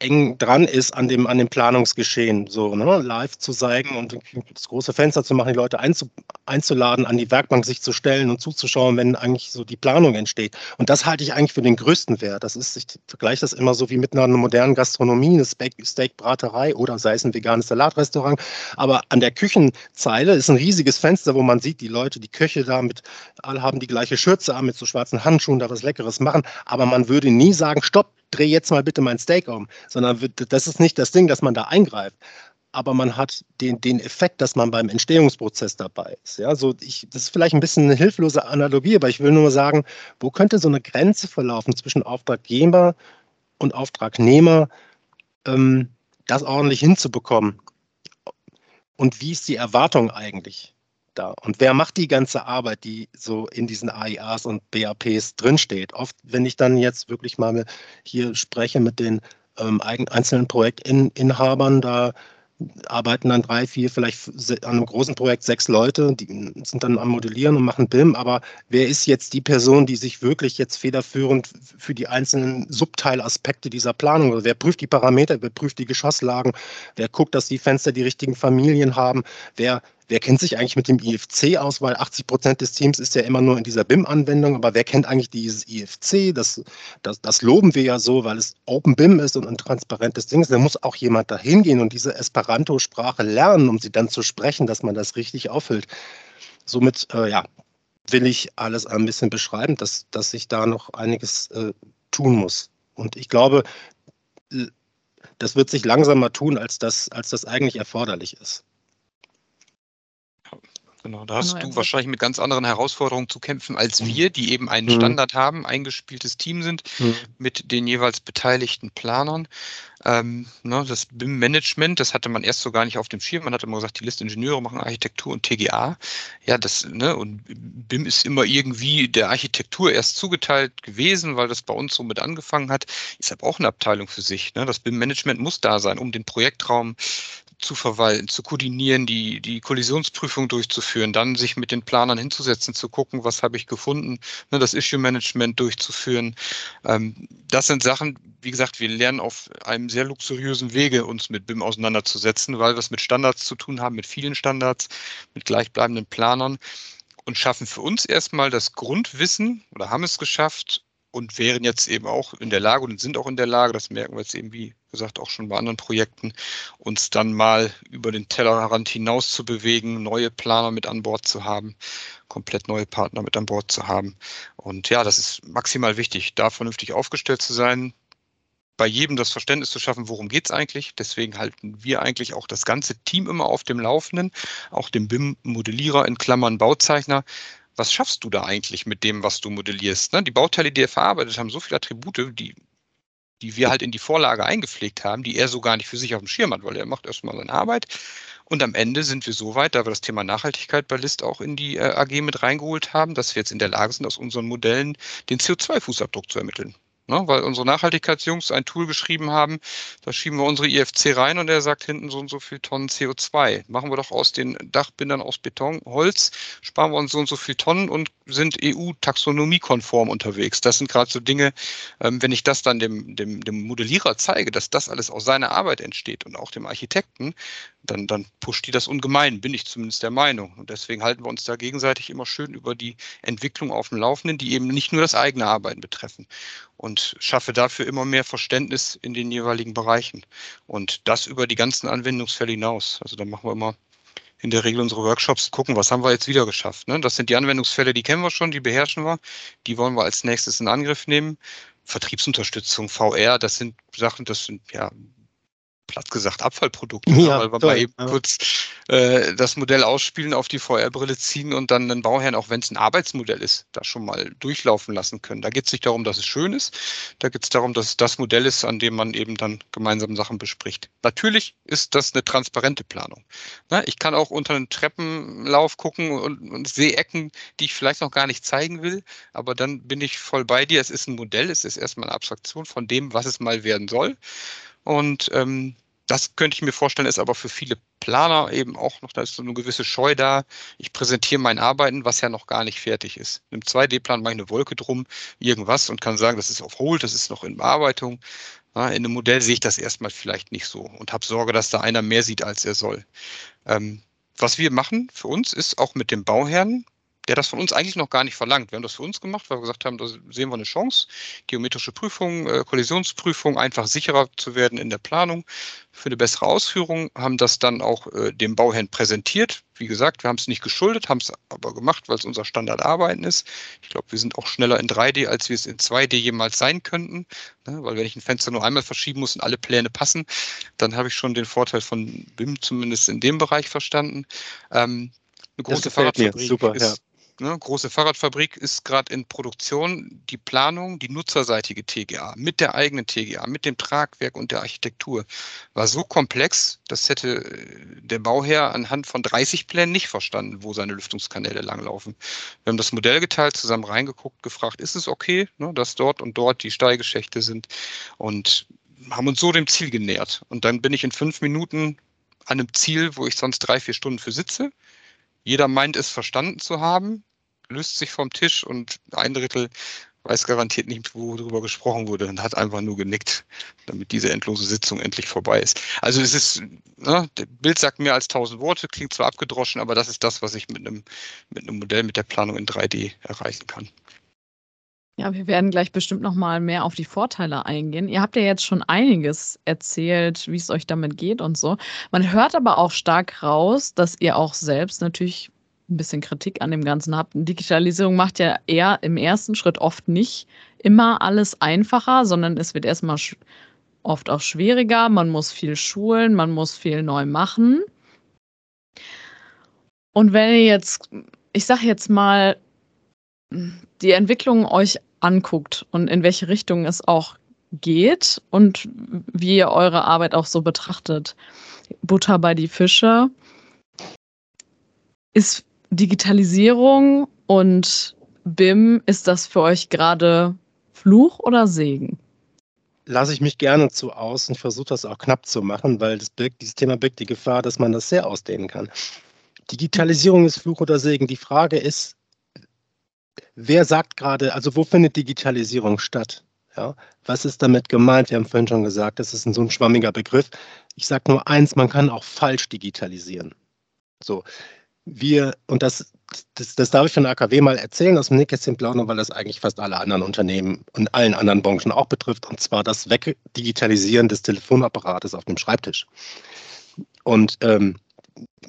eng dran ist an dem, an dem Planungsgeschehen, so ne, live zu zeigen und das große Fenster zu machen, die Leute einzu, einzuladen, an die Werkbank sich zu stellen und zuzuschauen, wenn eigentlich so die Planung entsteht. Und das halte ich eigentlich für den größten Wert. Das ist, ich vergleiche das immer so wie mit einer modernen Gastronomie, eine Steakbraterei oder sei es ein veganes Salatrestaurant. Aber an der Küchenzeile ist ein riesiges Fenster, wo man sieht, die Leute, die Köche da mit, alle haben die gleiche Schürze an, mit so schwarzen Handschuhen, da was Leckeres machen. Aber man würde nie sagen, stopp, dreh jetzt mal bitte mein Steak um, sondern das ist nicht das Ding, dass man da eingreift. Aber man hat den, den Effekt, dass man beim Entstehungsprozess dabei ist. Ja, so ich, das ist vielleicht ein bisschen eine hilflose Analogie, aber ich will nur sagen, wo könnte so eine Grenze verlaufen zwischen Auftraggeber und Auftragnehmer, ähm, das ordentlich hinzubekommen? Und wie ist die Erwartung eigentlich? Da? Und wer macht die ganze Arbeit, die so in diesen AIAs und BAPs drinsteht? Oft, wenn ich dann jetzt wirklich mal hier spreche mit den ähm, einzelnen Projektinhabern, da arbeiten dann drei, vier, vielleicht an einem großen Projekt sechs Leute, die sind dann am Modellieren und machen BIM, aber wer ist jetzt die Person, die sich wirklich jetzt federführend für die einzelnen Subteilaspekte dieser Planung, also wer prüft die Parameter, wer prüft die Geschosslagen, wer guckt, dass die Fenster die richtigen Familien haben, wer wer kennt sich eigentlich mit dem IFC aus, weil 80 Prozent des Teams ist ja immer nur in dieser BIM-Anwendung, aber wer kennt eigentlich dieses IFC? Das, das, das loben wir ja so, weil es Open BIM ist und ein transparentes Ding ist. Da muss auch jemand da hingehen und diese Esperanto-Sprache lernen, um sie dann zu sprechen, dass man das richtig auffüllt. Somit, äh, ja, will ich alles ein bisschen beschreiben, dass, dass sich da noch einiges äh, tun muss. Und ich glaube, das wird sich langsamer tun, als das, als das eigentlich erforderlich ist. Genau, da hast du wahrscheinlich mit ganz anderen Herausforderungen zu kämpfen als mhm. wir, die eben einen mhm. Standard haben, eingespieltes Team sind mhm. mit den jeweils beteiligten Planern. Ähm, ne, das BIM-Management, das hatte man erst so gar nicht auf dem Schirm. Man hatte immer gesagt, die Listingenieure machen Architektur und TGA. Ja, das, ne, und BIM ist immer irgendwie der Architektur erst zugeteilt gewesen, weil das bei uns so mit angefangen hat. Ist aber auch eine Abteilung für sich. Ne? Das BIM-Management muss da sein, um den Projektraum zu verwalten, zu koordinieren, die, die Kollisionsprüfung durchzuführen, dann sich mit den Planern hinzusetzen, zu gucken, was habe ich gefunden, ne, das Issue-Management durchzuführen. Ähm, das sind Sachen, wie gesagt, wir lernen auf einem sehr luxuriösen Wege, uns mit BIM auseinanderzusetzen, weil wir es mit Standards zu tun haben, mit vielen Standards, mit gleichbleibenden Planern und schaffen für uns erstmal das Grundwissen oder haben es geschafft, und wären jetzt eben auch in der Lage und sind auch in der Lage, das merken wir jetzt eben, wie gesagt, auch schon bei anderen Projekten, uns dann mal über den Tellerrand hinaus zu bewegen, neue Planer mit an Bord zu haben, komplett neue Partner mit an Bord zu haben. Und ja, das ist maximal wichtig, da vernünftig aufgestellt zu sein, bei jedem das Verständnis zu schaffen, worum geht es eigentlich. Deswegen halten wir eigentlich auch das ganze Team immer auf dem Laufenden, auch den BIM-Modellierer in Klammern Bauzeichner, was schaffst du da eigentlich mit dem, was du modellierst? Ne? Die Bauteile, die er verarbeitet, haben so viele Attribute, die, die wir halt in die Vorlage eingepflegt haben, die er so gar nicht für sich auf dem Schirm hat, weil er macht erstmal seine Arbeit. Und am Ende sind wir so weit, da wir das Thema Nachhaltigkeit bei List auch in die äh, AG mit reingeholt haben, dass wir jetzt in der Lage sind, aus unseren Modellen den CO2-Fußabdruck zu ermitteln. Ne, weil unsere Nachhaltigkeitsjungs ein Tool geschrieben haben, da schieben wir unsere IFC rein und er sagt hinten so und so viel Tonnen CO2. Machen wir doch aus den Dachbindern aus Beton, Holz, sparen wir uns so und so viel Tonnen und sind EU-taxonomiekonform unterwegs. Das sind gerade so Dinge, ähm, wenn ich das dann dem, dem, dem Modellierer zeige, dass das alles aus seiner Arbeit entsteht und auch dem Architekten, dann, dann pusht die das ungemein, bin ich zumindest der Meinung. Und deswegen halten wir uns da gegenseitig immer schön über die Entwicklung auf dem Laufenden, die eben nicht nur das eigene Arbeiten betreffen. Und schaffe dafür immer mehr Verständnis in den jeweiligen Bereichen. Und das über die ganzen Anwendungsfälle hinaus. Also da machen wir immer in der Regel unsere Workshops gucken, was haben wir jetzt wieder geschafft. Ne? Das sind die Anwendungsfälle, die kennen wir schon, die beherrschen wir, die wollen wir als nächstes in Angriff nehmen. Vertriebsunterstützung, VR, das sind Sachen, das sind ja platt gesagt Abfallprodukte, ne? ja, weil wir toll, mal eben ja. kurz äh, das Modell ausspielen, auf die VR-Brille ziehen und dann einen Bauherrn, auch wenn es ein Arbeitsmodell ist, da schon mal durchlaufen lassen können. Da geht es nicht darum, dass es schön ist, da geht es darum, dass es das Modell ist, an dem man eben dann gemeinsam Sachen bespricht. Natürlich ist das eine transparente Planung. Na, ich kann auch unter einen Treppenlauf gucken und, und sehe Ecken, die ich vielleicht noch gar nicht zeigen will, aber dann bin ich voll bei dir. Es ist ein Modell, es ist erstmal eine Abstraktion von dem, was es mal werden soll. Und ähm, das könnte ich mir vorstellen, ist aber für viele Planer eben auch noch, da ist so eine gewisse Scheu da. Ich präsentiere mein Arbeiten, was ja noch gar nicht fertig ist. Im 2D-Plan mache ich eine Wolke drum, irgendwas und kann sagen, das ist auf Hold, das ist noch in Bearbeitung. Ja, in einem Modell sehe ich das erstmal vielleicht nicht so und habe Sorge, dass da einer mehr sieht, als er soll. Ähm, was wir machen für uns ist auch mit dem Bauherrn der das von uns eigentlich noch gar nicht verlangt. Wir haben das für uns gemacht, weil wir gesagt haben, da sehen wir eine Chance. Geometrische Prüfung, äh, Kollisionsprüfung, einfach sicherer zu werden in der Planung für eine bessere Ausführung, haben das dann auch äh, dem Bauherrn präsentiert. Wie gesagt, wir haben es nicht geschuldet, haben es aber gemacht, weil es unser Standardarbeiten ist. Ich glaube, wir sind auch schneller in 3D, als wir es in 2D jemals sein könnten. Ne? Weil wenn ich ein Fenster nur einmal verschieben muss und alle Pläne passen, dann habe ich schon den Vorteil von BIM zumindest in dem Bereich verstanden. Ähm, eine große Fahrradfabrik Super, ist. Ne, große Fahrradfabrik ist gerade in Produktion. Die Planung, die nutzerseitige TGA mit der eigenen TGA, mit dem Tragwerk und der Architektur war so komplex, das hätte äh, der Bauherr anhand von 30 Plänen nicht verstanden, wo seine Lüftungskanäle langlaufen. Wir haben das Modell geteilt, zusammen reingeguckt, gefragt, ist es okay, ne, dass dort und dort die Steigeschächte sind und haben uns so dem Ziel genähert. Und dann bin ich in fünf Minuten an einem Ziel, wo ich sonst drei, vier Stunden für sitze. Jeder meint es verstanden zu haben löst sich vom Tisch und ein Drittel weiß garantiert nicht, worüber gesprochen wurde und hat einfach nur genickt, damit diese endlose Sitzung endlich vorbei ist. Also es ist, ne, das Bild sagt mehr als tausend Worte, klingt zwar abgedroschen, aber das ist das, was ich mit einem, mit einem Modell, mit der Planung in 3D erreichen kann. Ja, wir werden gleich bestimmt noch mal mehr auf die Vorteile eingehen. Ihr habt ja jetzt schon einiges erzählt, wie es euch damit geht und so. Man hört aber auch stark raus, dass ihr auch selbst natürlich ein bisschen Kritik an dem Ganzen habt. Digitalisierung macht ja eher im ersten Schritt oft nicht immer alles einfacher, sondern es wird erstmal oft auch schwieriger. Man muss viel schulen, man muss viel neu machen. Und wenn ihr jetzt, ich sage jetzt mal, die Entwicklung euch anguckt und in welche Richtung es auch geht und wie ihr eure Arbeit auch so betrachtet, Butter bei die Fische, ist Digitalisierung und BIM, ist das für euch gerade Fluch oder Segen? Lasse ich mich gerne zu aus und versuche das auch knapp zu machen, weil das birgt, dieses Thema birgt die Gefahr, dass man das sehr ausdehnen kann. Digitalisierung ist Fluch oder Segen. Die Frage ist, wer sagt gerade, also wo findet Digitalisierung statt? Ja, was ist damit gemeint? Wir haben vorhin schon gesagt, das ist ein so ein schwammiger Begriff. Ich sage nur eins, man kann auch falsch digitalisieren. So, wir, und das, das, das darf ich von der AKW mal erzählen, aus dem Nähkästchen plaudern, weil das eigentlich fast alle anderen Unternehmen und allen anderen Branchen auch betrifft, und zwar das Wegdigitalisieren des Telefonapparates auf dem Schreibtisch. Und ähm,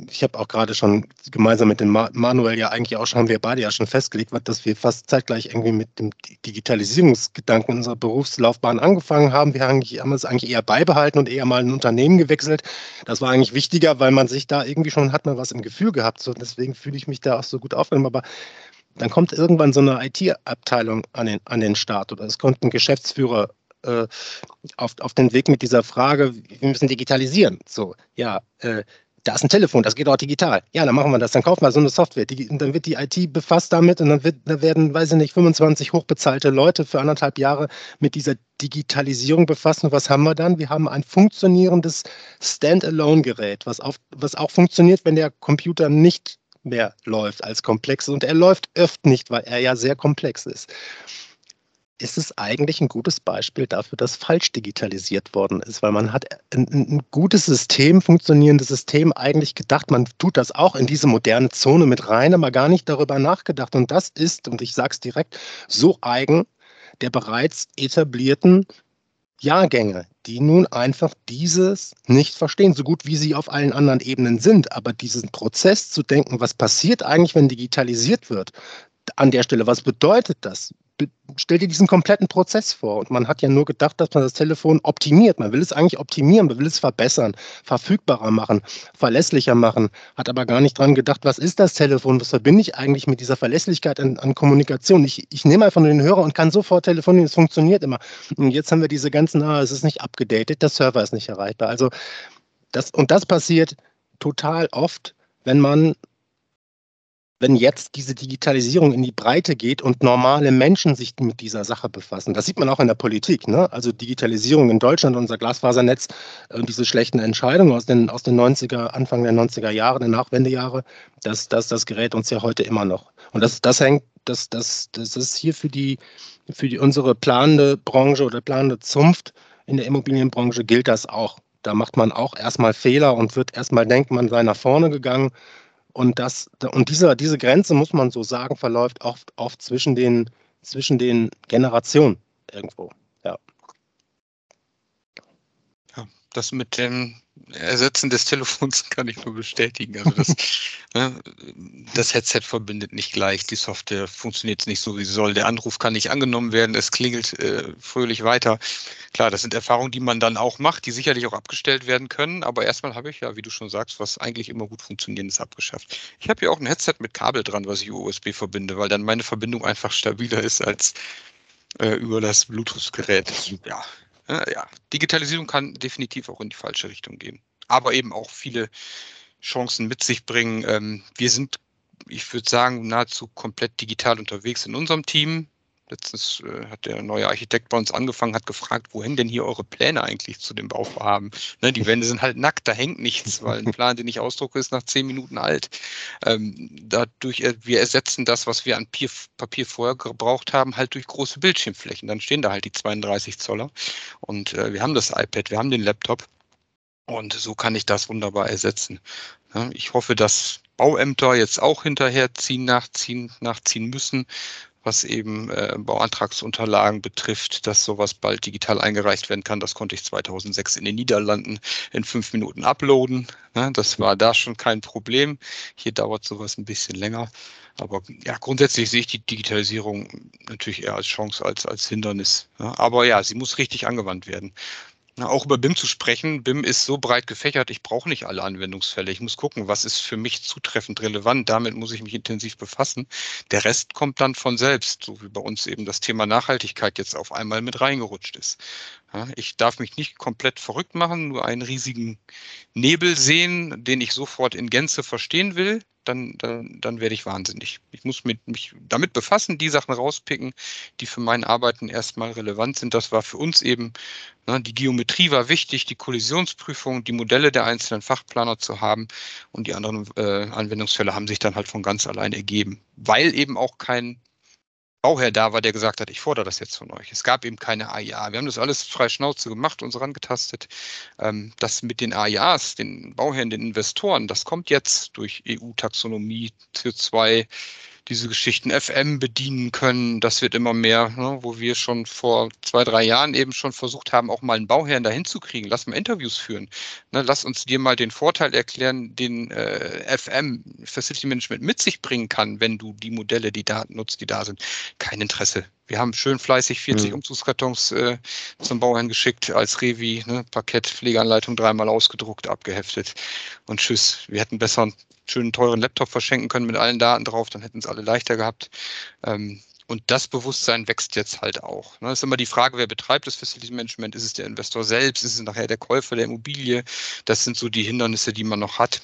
ich habe auch gerade schon gemeinsam mit dem Manuel ja eigentlich auch schon, haben wir beide ja schon festgelegt, dass wir fast zeitgleich irgendwie mit dem Digitalisierungsgedanken unserer Berufslaufbahn angefangen haben. Wir haben es eigentlich eher beibehalten und eher mal ein Unternehmen gewechselt. Das war eigentlich wichtiger, weil man sich da irgendwie schon hat man was im Gefühl gehabt. So, deswegen fühle ich mich da auch so gut aufgenommen. Aber dann kommt irgendwann so eine IT-Abteilung an den, an den Start oder es kommt ein Geschäftsführer äh, auf, auf den Weg mit dieser Frage, wir müssen digitalisieren. So, ja, äh, da ist ein Telefon, das geht auch digital. Ja, dann machen wir das, dann kaufen wir so eine Software. Die, dann wird die IT befasst damit und dann, wird, dann werden, weiß ich nicht, 25 hochbezahlte Leute für anderthalb Jahre mit dieser Digitalisierung befassen. Und was haben wir dann? Wir haben ein funktionierendes Standalone-Gerät, was, was auch funktioniert, wenn der Computer nicht mehr läuft als komplex. Und er läuft oft nicht, weil er ja sehr komplex ist ist es eigentlich ein gutes Beispiel dafür, dass falsch digitalisiert worden ist, weil man hat ein, ein, gutes System, funktionierendes System eigentlich gedacht, man tut das auch in diese moderne Zone mit rein, aber gar nicht darüber nachgedacht. Und das ist, und ich sage es direkt, so eigen der bereits etablierten Jahrgänge, die nun einfach dieses nicht verstehen, so gut wie sie auf allen anderen Ebenen sind. Aber diesen Prozess zu denken, was passiert eigentlich, wenn digitalisiert wird, an der Stelle, was bedeutet das? Stell dir diesen kompletten Prozess vor. Und man hat ja nur gedacht, dass man das Telefon optimiert. Man will es eigentlich optimieren, man will es verbessern, verfügbarer machen, verlässlicher machen, hat aber gar nicht dran gedacht, was ist das Telefon, was verbinde ich eigentlich mit dieser Verlässlichkeit an, an Kommunikation. Ich, ich nehme einfach nur den Hörer und kann sofort telefonieren, es funktioniert immer. Und jetzt haben wir diese ganzen, ah, es ist nicht abgedatet, der Server ist nicht erreichbar. Also das, und das passiert total oft, wenn man wenn jetzt diese Digitalisierung in die Breite geht und normale Menschen sich mit dieser Sache befassen. Das sieht man auch in der Politik. Ne? Also Digitalisierung in Deutschland, unser Glasfasernetz und diese schlechten Entscheidungen aus den, aus den 90er, Anfang der 90er Jahre, der Nachwendejahre, das, das, das gerät uns ja heute immer noch. Und das, das hängt, das, das, das ist hier für die, für die unsere planende Branche oder planende Zunft in der Immobilienbranche gilt das auch. Da macht man auch erstmal Fehler und wird erstmal denken, man sei nach vorne gegangen und, das, und diese, diese Grenze, muss man so sagen, verläuft oft, oft zwischen, den, zwischen den Generationen irgendwo. Ja. ja das mit dem Ersetzen des Telefons [laughs] kann ich nur bestätigen. Also das, [laughs] ne, das Headset verbindet nicht gleich, die Software funktioniert nicht so, wie sie soll. Der Anruf kann nicht angenommen werden, es klingelt äh, fröhlich weiter. Klar, das sind Erfahrungen, die man dann auch macht, die sicherlich auch abgestellt werden können. Aber erstmal habe ich ja, wie du schon sagst, was eigentlich immer gut funktionierendes abgeschafft. Ich habe hier auch ein Headset mit Kabel dran, was ich USB verbinde, weil dann meine Verbindung einfach stabiler ist als äh, über das Bluetooth-Gerät. Ja, ja, Digitalisierung kann definitiv auch in die falsche Richtung gehen, aber eben auch viele Chancen mit sich bringen. Ähm, wir sind, ich würde sagen, nahezu komplett digital unterwegs in unserem Team. Letztens äh, hat der neue Architekt bei uns angefangen, hat gefragt, wohin denn hier eure Pläne eigentlich zu dem Bauvorhaben? Ne, die Wände sind halt nackt, da hängt nichts, weil ein Plan, den ich ausdrucke, ist nach zehn Minuten alt. Ähm, dadurch, äh, wir ersetzen das, was wir an Papier, Papier vorher gebraucht haben, halt durch große Bildschirmflächen. Dann stehen da halt die 32 Zoller und äh, wir haben das iPad, wir haben den Laptop und so kann ich das wunderbar ersetzen. Ich hoffe, dass Bauämter jetzt auch hinterherziehen, nachziehen, nachziehen müssen, was eben äh, Bauantragsunterlagen betrifft, dass sowas bald digital eingereicht werden kann. Das konnte ich 2006 in den Niederlanden in fünf Minuten uploaden. Ne? Das war da schon kein Problem. Hier dauert sowas ein bisschen länger. Aber ja, grundsätzlich sehe ich die Digitalisierung natürlich eher als Chance als als Hindernis. Ja? Aber ja, sie muss richtig angewandt werden auch über BIM zu sprechen. BIM ist so breit gefächert, ich brauche nicht alle Anwendungsfälle. Ich muss gucken, was ist für mich zutreffend relevant. Damit muss ich mich intensiv befassen. Der Rest kommt dann von selbst, so wie bei uns eben das Thema Nachhaltigkeit jetzt auf einmal mit reingerutscht ist. ich darf mich nicht komplett verrückt machen, nur einen riesigen Nebel sehen, den ich sofort in Gänze verstehen will dann, dann, dann werde ich wahnsinnig. Ich muss mit, mich damit befassen, die Sachen rauspicken, die für mein Arbeiten erstmal relevant sind. Das war für uns eben, ne, die Geometrie war wichtig, die Kollisionsprüfung, die Modelle der einzelnen Fachplaner zu haben und die anderen äh, Anwendungsfälle haben sich dann halt von ganz allein ergeben, weil eben auch kein Bauherr da war, der gesagt hat, ich fordere das jetzt von euch. Es gab eben keine AIA. Wir haben das alles frei Schnauze gemacht, uns rangetastet. Ähm, das mit den AIAs, den Bauherren, den Investoren, das kommt jetzt durch EU-Taxonomie, CO2, diese Geschichten FM bedienen können. Das wird immer mehr, ne, wo wir schon vor zwei, drei Jahren eben schon versucht haben, auch mal einen Bauherrn dahin zu kriegen. Lass mal Interviews führen. Ne, lass uns dir mal den Vorteil erklären, den äh, FM, Facility Management, mit sich bringen kann, wenn du die Modelle, die Daten nutzt, die da sind. Kein Interesse. Wir haben schön fleißig 40 mhm. Umzugskartons äh, zum Bauherrn geschickt als Revi, ne, Parkett, Pflegeanleitung dreimal ausgedruckt, abgeheftet und tschüss. Wir hätten besser einen schönen teuren Laptop verschenken können mit allen Daten drauf, dann hätten es alle leichter gehabt. Ähm, und das Bewusstsein wächst jetzt halt auch. Das ne? ist immer die Frage, wer betreibt das Facility Management? Ist es der Investor selbst? Ist es nachher der Käufer der Immobilie? Das sind so die Hindernisse, die man noch hat.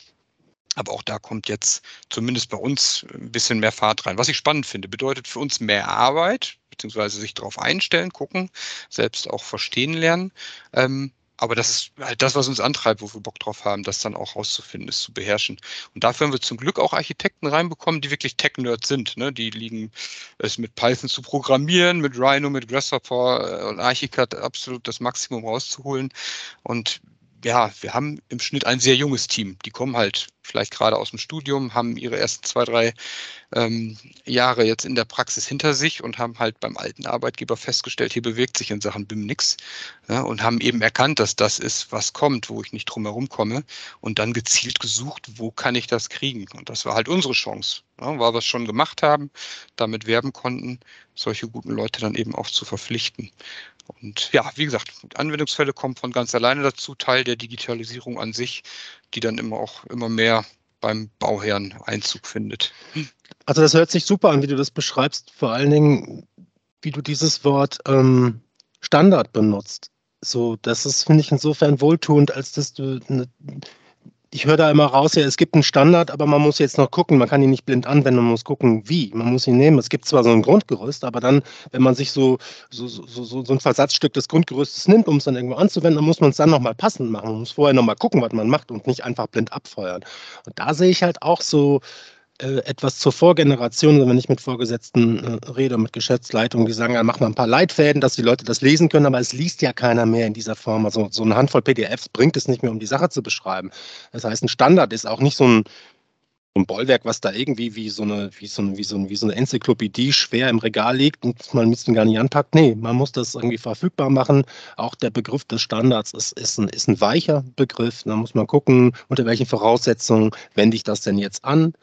Aber auch da kommt jetzt zumindest bei uns ein bisschen mehr Fahrt rein. Was ich spannend finde, bedeutet für uns mehr Arbeit, beziehungsweise sich darauf einstellen, gucken, selbst auch verstehen lernen. Ähm, aber das ist halt das, was uns antreibt, wo wir Bock drauf haben, das dann auch rauszufinden, es zu beherrschen. Und dafür haben wir zum Glück auch Architekten reinbekommen, die wirklich Tech-Nerds sind. Ne? Die liegen es mit Python zu programmieren, mit Rhino, mit Grasshopper äh, und Archicad absolut das Maximum rauszuholen. Und ja, wir haben im Schnitt ein sehr junges Team. Die kommen halt vielleicht gerade aus dem Studium, haben ihre ersten zwei, drei ähm, Jahre jetzt in der Praxis hinter sich und haben halt beim alten Arbeitgeber festgestellt, hier bewegt sich in Sachen BIM nichts ja, und haben eben erkannt, dass das ist, was kommt, wo ich nicht drum herum komme und dann gezielt gesucht, wo kann ich das kriegen? Und das war halt unsere Chance, ja, weil wir es schon gemacht haben, damit werben konnten, solche guten Leute dann eben auch zu verpflichten. Und ja, wie gesagt, Anwendungsfälle kommen von ganz alleine dazu, Teil der Digitalisierung an sich, die dann immer auch immer mehr beim Bauherrn Einzug findet. Also das hört sich super an, wie du das beschreibst, vor allen Dingen, wie du dieses Wort ähm, Standard benutzt. So, das ist, finde ich, insofern wohltuend, als dass du eine, ich höre da immer raus, ja, es gibt einen Standard, aber man muss jetzt noch gucken, man kann ihn nicht blind anwenden, man muss gucken, wie. Man muss ihn nehmen. Es gibt zwar so ein Grundgerüst, aber dann, wenn man sich so, so, so, so, so ein Versatzstück des Grundgerüstes nimmt, um es dann irgendwo anzuwenden, dann muss man es dann nochmal passend machen. Man muss vorher nochmal gucken, was man macht und nicht einfach blind abfeuern. Und da sehe ich halt auch so, äh, etwas zur Vorgeneration, wenn ich mit Vorgesetzten äh, rede, mit Geschäftsleitungen, die sagen, ja, mach mal ein paar Leitfäden, dass die Leute das lesen können, aber es liest ja keiner mehr in dieser Form. Also so eine Handvoll PDFs bringt es nicht mehr, um die Sache zu beschreiben. Das heißt, ein Standard ist auch nicht so ein, ein Bollwerk, was da irgendwie wie so eine, wie so eine, wie so eine, wie so eine Enzyklopädie schwer im Regal liegt und man es gar nicht anpackt. Nee, man muss das irgendwie verfügbar machen. Auch der Begriff des Standards ist, ist, ein, ist ein weicher Begriff. Da muss man gucken, unter welchen Voraussetzungen wende ich das denn jetzt an.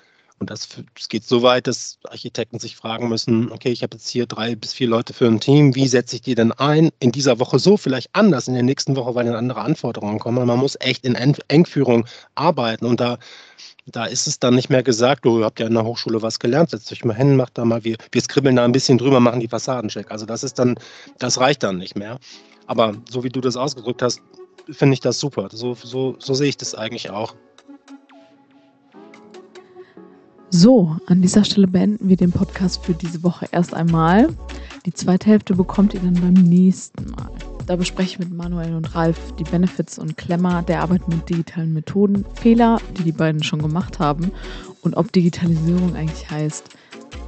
Und das, das, geht so weit, dass Architekten sich fragen müssen, okay, ich habe jetzt hier drei bis vier Leute für ein Team, wie setze ich die denn ein? In dieser Woche so, vielleicht anders, in der nächsten Woche, weil dann andere Anforderungen kommen. Man muss echt in Engführung arbeiten und da, da ist es dann nicht mehr gesagt, du habt ja in der Hochschule was gelernt, setzt euch mal hin, macht da mal, wir, wir skribbeln da ein bisschen drüber, machen die Fassadencheck. Also das ist dann, das reicht dann nicht mehr. Aber so wie du das ausgedrückt hast, finde ich das super. So, so, so sehe ich das eigentlich auch. So, an dieser Stelle beenden wir den Podcast für diese Woche erst einmal. Die zweite Hälfte bekommt ihr dann beim nächsten Mal. Da bespreche ich mit Manuel und Ralf die Benefits und Klemmer der Arbeit mit digitalen Methoden, Fehler, die die beiden schon gemacht haben und ob Digitalisierung eigentlich heißt,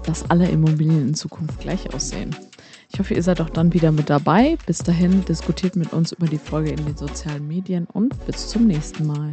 dass alle Immobilien in Zukunft gleich aussehen. Ich hoffe, ihr seid auch dann wieder mit dabei. Bis dahin diskutiert mit uns über die Folge in den sozialen Medien und bis zum nächsten Mal.